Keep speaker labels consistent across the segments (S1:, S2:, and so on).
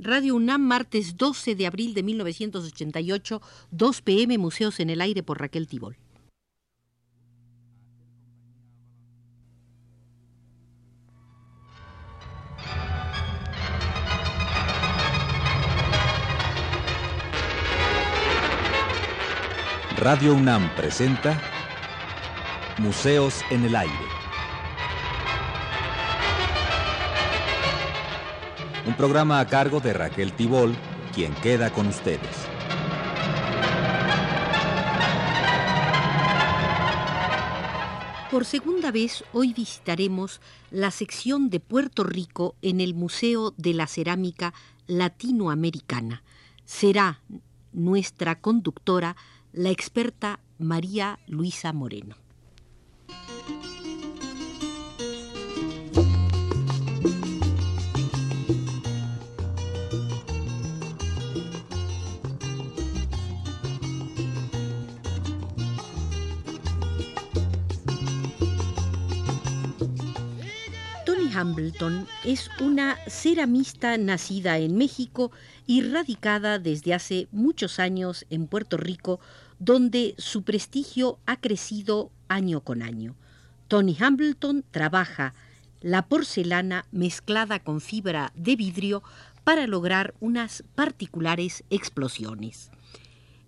S1: Radio UNAM, martes 12 de abril de 1988, 2 pm, Museos en el Aire por Raquel Tibol.
S2: Radio UNAM presenta Museos en el Aire. Un programa a cargo de Raquel Tibol, quien queda con ustedes.
S1: Por segunda vez, hoy visitaremos la sección de Puerto Rico en el Museo de la Cerámica Latinoamericana. Será nuestra conductora la experta María Luisa Moreno. Hambleton es una ceramista nacida en México y radicada desde hace muchos años en Puerto Rico, donde su prestigio ha crecido año con año. Tony Hambleton trabaja la porcelana mezclada con fibra de vidrio para lograr unas particulares explosiones.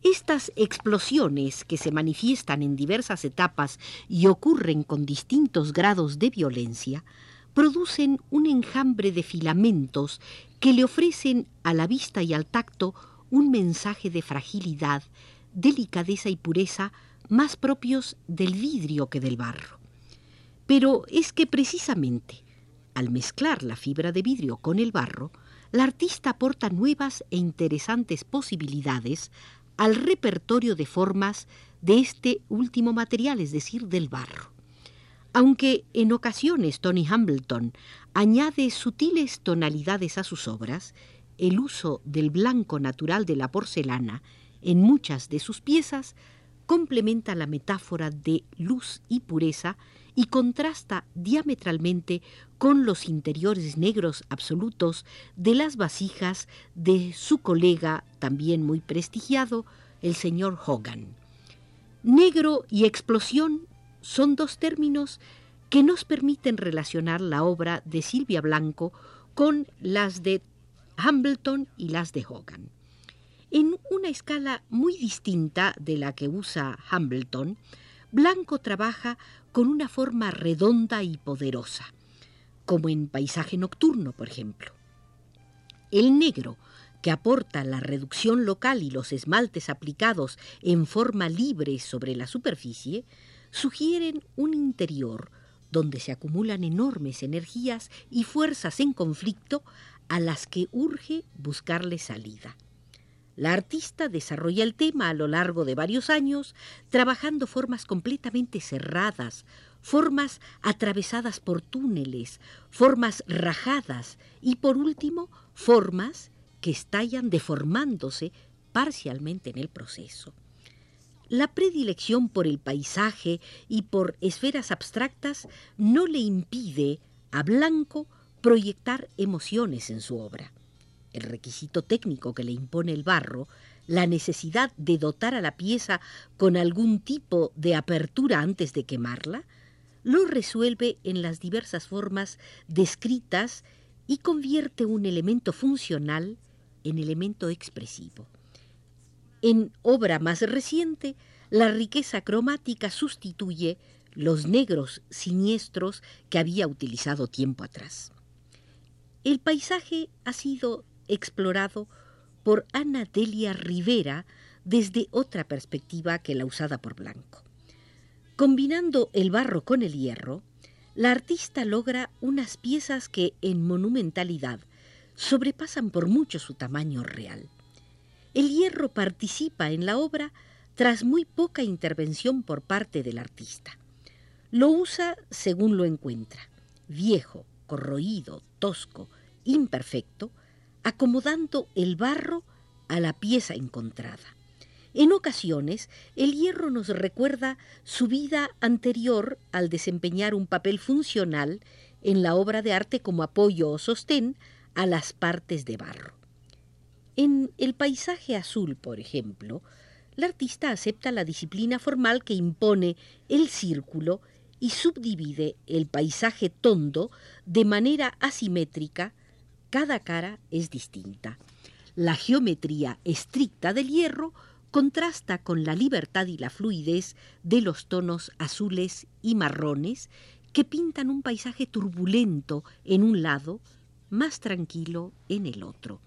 S1: Estas explosiones, que se manifiestan en diversas etapas y ocurren con distintos grados de violencia, producen un enjambre de filamentos que le ofrecen a la vista y al tacto un mensaje de fragilidad, delicadeza y pureza más propios del vidrio que del barro. Pero es que precisamente al mezclar la fibra de vidrio con el barro, la artista aporta nuevas e interesantes posibilidades al repertorio de formas de este último material, es decir, del barro. Aunque en ocasiones Tony Hambleton añade sutiles tonalidades a sus obras, el uso del blanco natural de la porcelana en muchas de sus piezas complementa la metáfora de luz y pureza y contrasta diametralmente con los interiores negros absolutos de las vasijas de su colega, también muy prestigiado, el señor Hogan. Negro y explosión son dos términos que nos permiten relacionar la obra de Silvia Blanco con las de Hambleton y las de Hogan. En una escala muy distinta de la que usa Hambleton, Blanco trabaja con una forma redonda y poderosa, como en Paisaje Nocturno, por ejemplo. El negro, que aporta la reducción local y los esmaltes aplicados en forma libre sobre la superficie, sugieren un interior donde se acumulan enormes energías y fuerzas en conflicto a las que urge buscarle salida. La artista desarrolla el tema a lo largo de varios años, trabajando formas completamente cerradas, formas atravesadas por túneles, formas rajadas y, por último, formas que estallan deformándose parcialmente en el proceso. La predilección por el paisaje y por esferas abstractas no le impide a Blanco proyectar emociones en su obra. El requisito técnico que le impone el barro, la necesidad de dotar a la pieza con algún tipo de apertura antes de quemarla, lo resuelve en las diversas formas descritas y convierte un elemento funcional en elemento expresivo. En obra más reciente, la riqueza cromática sustituye los negros siniestros que había utilizado tiempo atrás. El paisaje ha sido explorado por Ana Delia Rivera desde otra perspectiva que la usada por Blanco. Combinando el barro con el hierro, la artista logra unas piezas que en monumentalidad sobrepasan por mucho su tamaño real. El hierro participa en la obra tras muy poca intervención por parte del artista. Lo usa según lo encuentra, viejo, corroído, tosco, imperfecto, acomodando el barro a la pieza encontrada. En ocasiones, el hierro nos recuerda su vida anterior al desempeñar un papel funcional en la obra de arte como apoyo o sostén a las partes de barro. En el paisaje azul, por ejemplo, la artista acepta la disciplina formal que impone el círculo y subdivide el paisaje tondo de manera asimétrica, cada cara es distinta. La geometría estricta del hierro contrasta con la libertad y la fluidez de los tonos azules y marrones que pintan un paisaje turbulento en un lado, más tranquilo en el otro.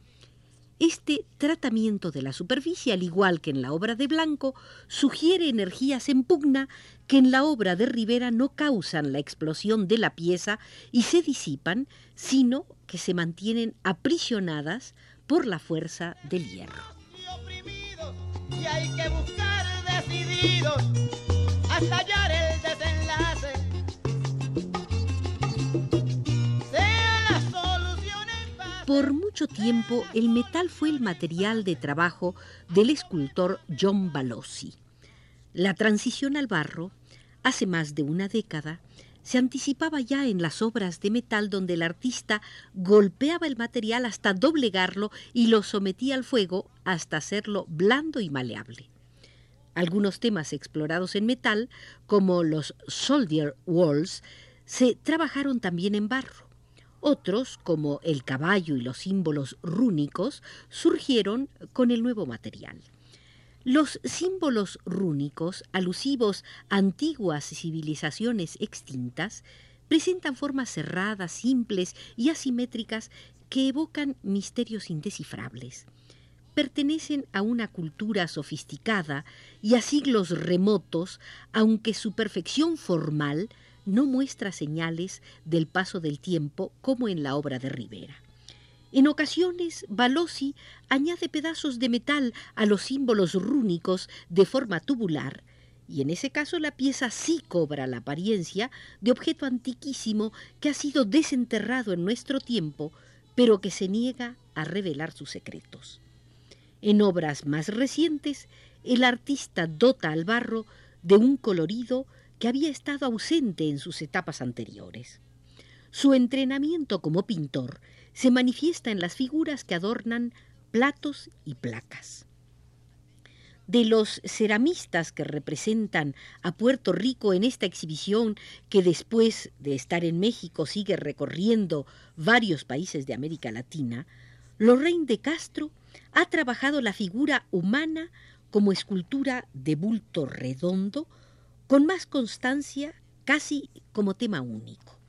S1: Este tratamiento de la superficie, al igual que en la obra de Blanco, sugiere energías en pugna que en la obra de Rivera no causan la explosión de la pieza y se disipan, sino que se mantienen aprisionadas por la fuerza del hierro. Por mucho tiempo, el metal fue el material de trabajo del escultor John Balossi. La transición al barro, hace más de una década, se anticipaba ya en las obras de metal donde el artista golpeaba el material hasta doblegarlo y lo sometía al fuego hasta hacerlo blando y maleable. Algunos temas explorados en metal, como los soldier walls, se trabajaron también en barro. Otros, como el caballo y los símbolos rúnicos, surgieron con el nuevo material. Los símbolos rúnicos, alusivos a antiguas civilizaciones extintas, presentan formas cerradas, simples y asimétricas que evocan misterios indescifrables. Pertenecen a una cultura sofisticada y a siglos remotos, aunque su perfección formal no muestra señales del paso del tiempo como en la obra de Rivera. En ocasiones, Balossi añade pedazos de metal a los símbolos rúnicos de forma tubular, y en ese caso la pieza sí cobra la apariencia de objeto antiquísimo que ha sido desenterrado en nuestro tiempo, pero que se niega a revelar sus secretos. En obras más recientes, el artista dota al barro de un colorido que había estado ausente en sus etapas anteriores. Su entrenamiento como pintor se manifiesta en las figuras que adornan platos y placas. De los ceramistas que representan a Puerto Rico en esta exhibición, que después de estar en México sigue recorriendo varios países de América Latina, Lorraine de Castro ha trabajado la figura humana como escultura de bulto redondo, con más constancia, casi como tema único.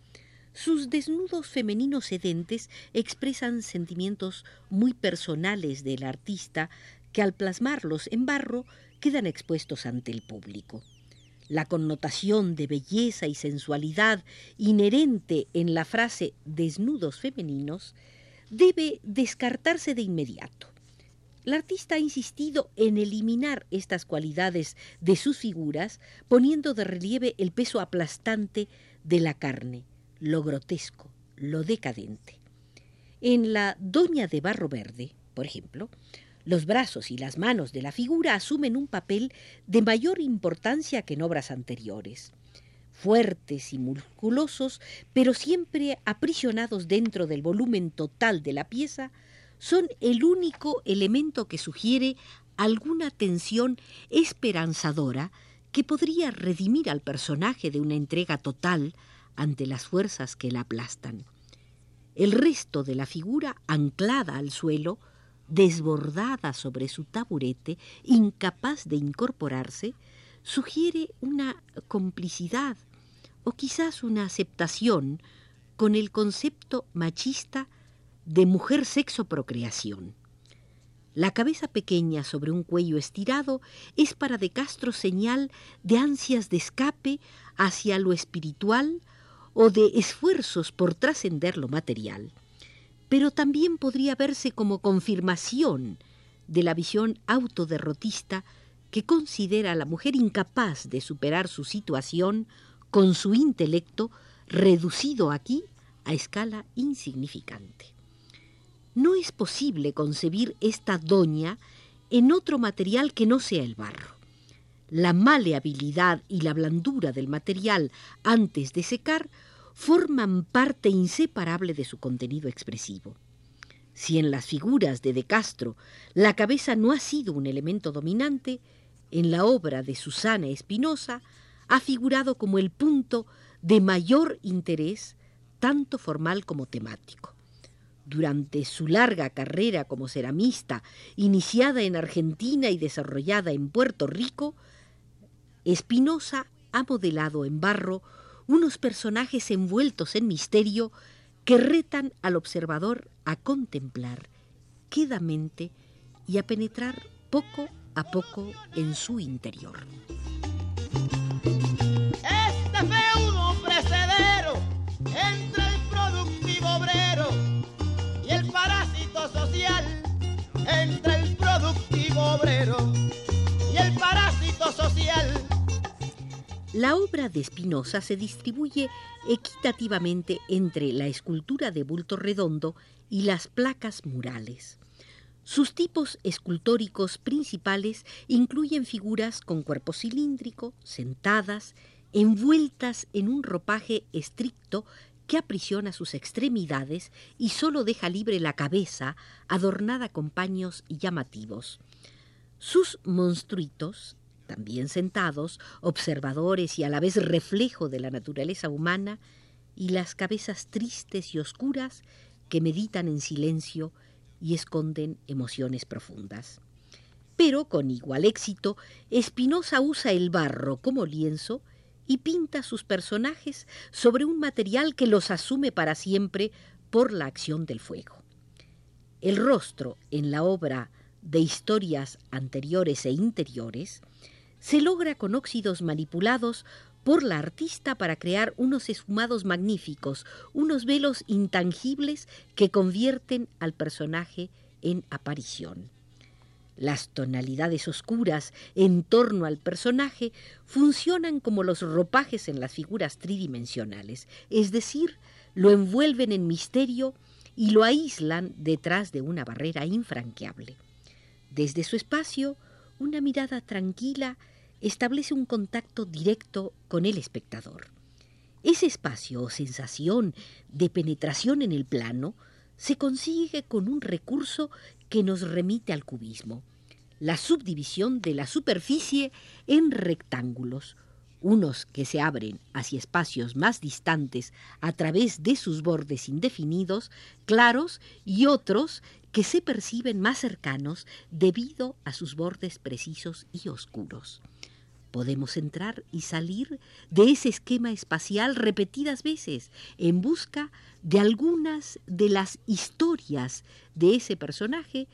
S1: Sus desnudos femeninos sedentes expresan sentimientos muy personales del artista que al plasmarlos en barro quedan expuestos ante el público. La connotación de belleza y sensualidad inherente en la frase desnudos femeninos debe descartarse de inmediato. La artista ha insistido en eliminar estas cualidades de sus figuras, poniendo de relieve el peso aplastante de la carne, lo grotesco, lo decadente. En la Doña de Barro Verde, por ejemplo, los brazos y las manos de la figura asumen un papel de mayor importancia que en obras anteriores. Fuertes y musculosos, pero siempre aprisionados dentro del volumen total de la pieza, son el único elemento que sugiere alguna tensión esperanzadora que podría redimir al personaje de una entrega total ante las fuerzas que la aplastan. El resto de la figura anclada al suelo, desbordada sobre su taburete, incapaz de incorporarse, sugiere una complicidad o quizás una aceptación con el concepto machista de mujer sexo procreación. La cabeza pequeña sobre un cuello estirado es para De Castro señal de ansias de escape hacia lo espiritual o de esfuerzos por trascender lo material, pero también podría verse como confirmación de la visión autoderrotista que considera a la mujer incapaz de superar su situación con su intelecto reducido aquí a escala insignificante. No es posible concebir esta doña en otro material que no sea el barro. La maleabilidad y la blandura del material antes de secar forman parte inseparable de su contenido expresivo. Si en las figuras de De Castro la cabeza no ha sido un elemento dominante, en la obra de Susana Espinosa ha figurado como el punto de mayor interés, tanto formal como temático. Durante su larga carrera como ceramista, iniciada en Argentina y desarrollada en Puerto Rico, Espinosa ha modelado en barro unos personajes envueltos en misterio que retan al observador a contemplar quedamente y a penetrar poco a poco en su interior.
S3: Entre el productivo obrero y el parásito social
S1: la obra de Spinoza se distribuye equitativamente entre la escultura de bulto redondo y las placas murales. Sus tipos escultóricos principales incluyen figuras con cuerpo cilíndrico, sentadas, envueltas en un ropaje estricto que aprisiona sus extremidades y solo deja libre la cabeza, adornada con paños llamativos. Sus monstruitos, también sentados, observadores y a la vez reflejo de la naturaleza humana, y las cabezas tristes y oscuras que meditan en silencio y esconden emociones profundas. Pero con igual éxito, Espinosa usa el barro como lienzo y pinta sus personajes sobre un material que los asume para siempre por la acción del fuego. El rostro en la obra de historias anteriores e interiores se logra con óxidos manipulados por la artista para crear unos esfumados magníficos, unos velos intangibles que convierten al personaje en aparición. Las tonalidades oscuras en torno al personaje funcionan como los ropajes en las figuras tridimensionales, es decir, lo envuelven en misterio y lo aíslan detrás de una barrera infranqueable. Desde su espacio, una mirada tranquila establece un contacto directo con el espectador. Ese espacio o sensación de penetración en el plano se consigue con un recurso que nos remite al cubismo, la subdivisión de la superficie en rectángulos, unos que se abren hacia espacios más distantes a través de sus bordes indefinidos, claros, y otros que se perciben más cercanos debido a sus bordes precisos y oscuros. Podemos entrar y salir de ese esquema espacial repetidas veces en busca de algunas de las historias de ese personaje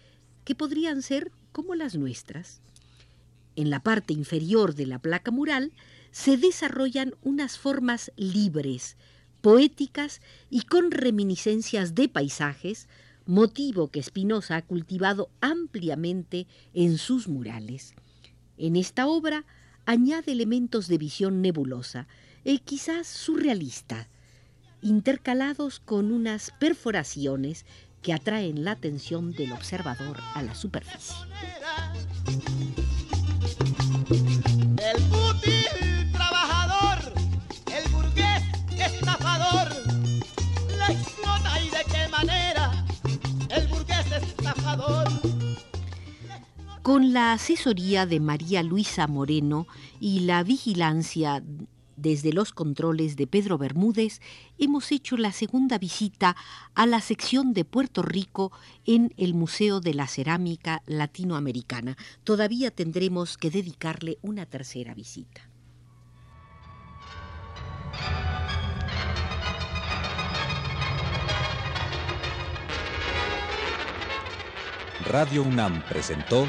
S1: que podrían ser como las nuestras. En la parte inferior de la placa mural se desarrollan unas formas libres, poéticas y con reminiscencias de paisajes, motivo que Spinoza ha cultivado ampliamente en sus murales. En esta obra añade elementos de visión nebulosa, eh, quizás surrealista, intercalados con unas perforaciones que atraen la atención del observador a la superficie. Con la asesoría de María Luisa Moreno y la vigilancia desde los controles de Pedro Bermúdez, hemos hecho la segunda visita a la sección de Puerto Rico en el Museo de la Cerámica Latinoamericana. Todavía tendremos que dedicarle una tercera visita.
S2: Radio UNAM presentó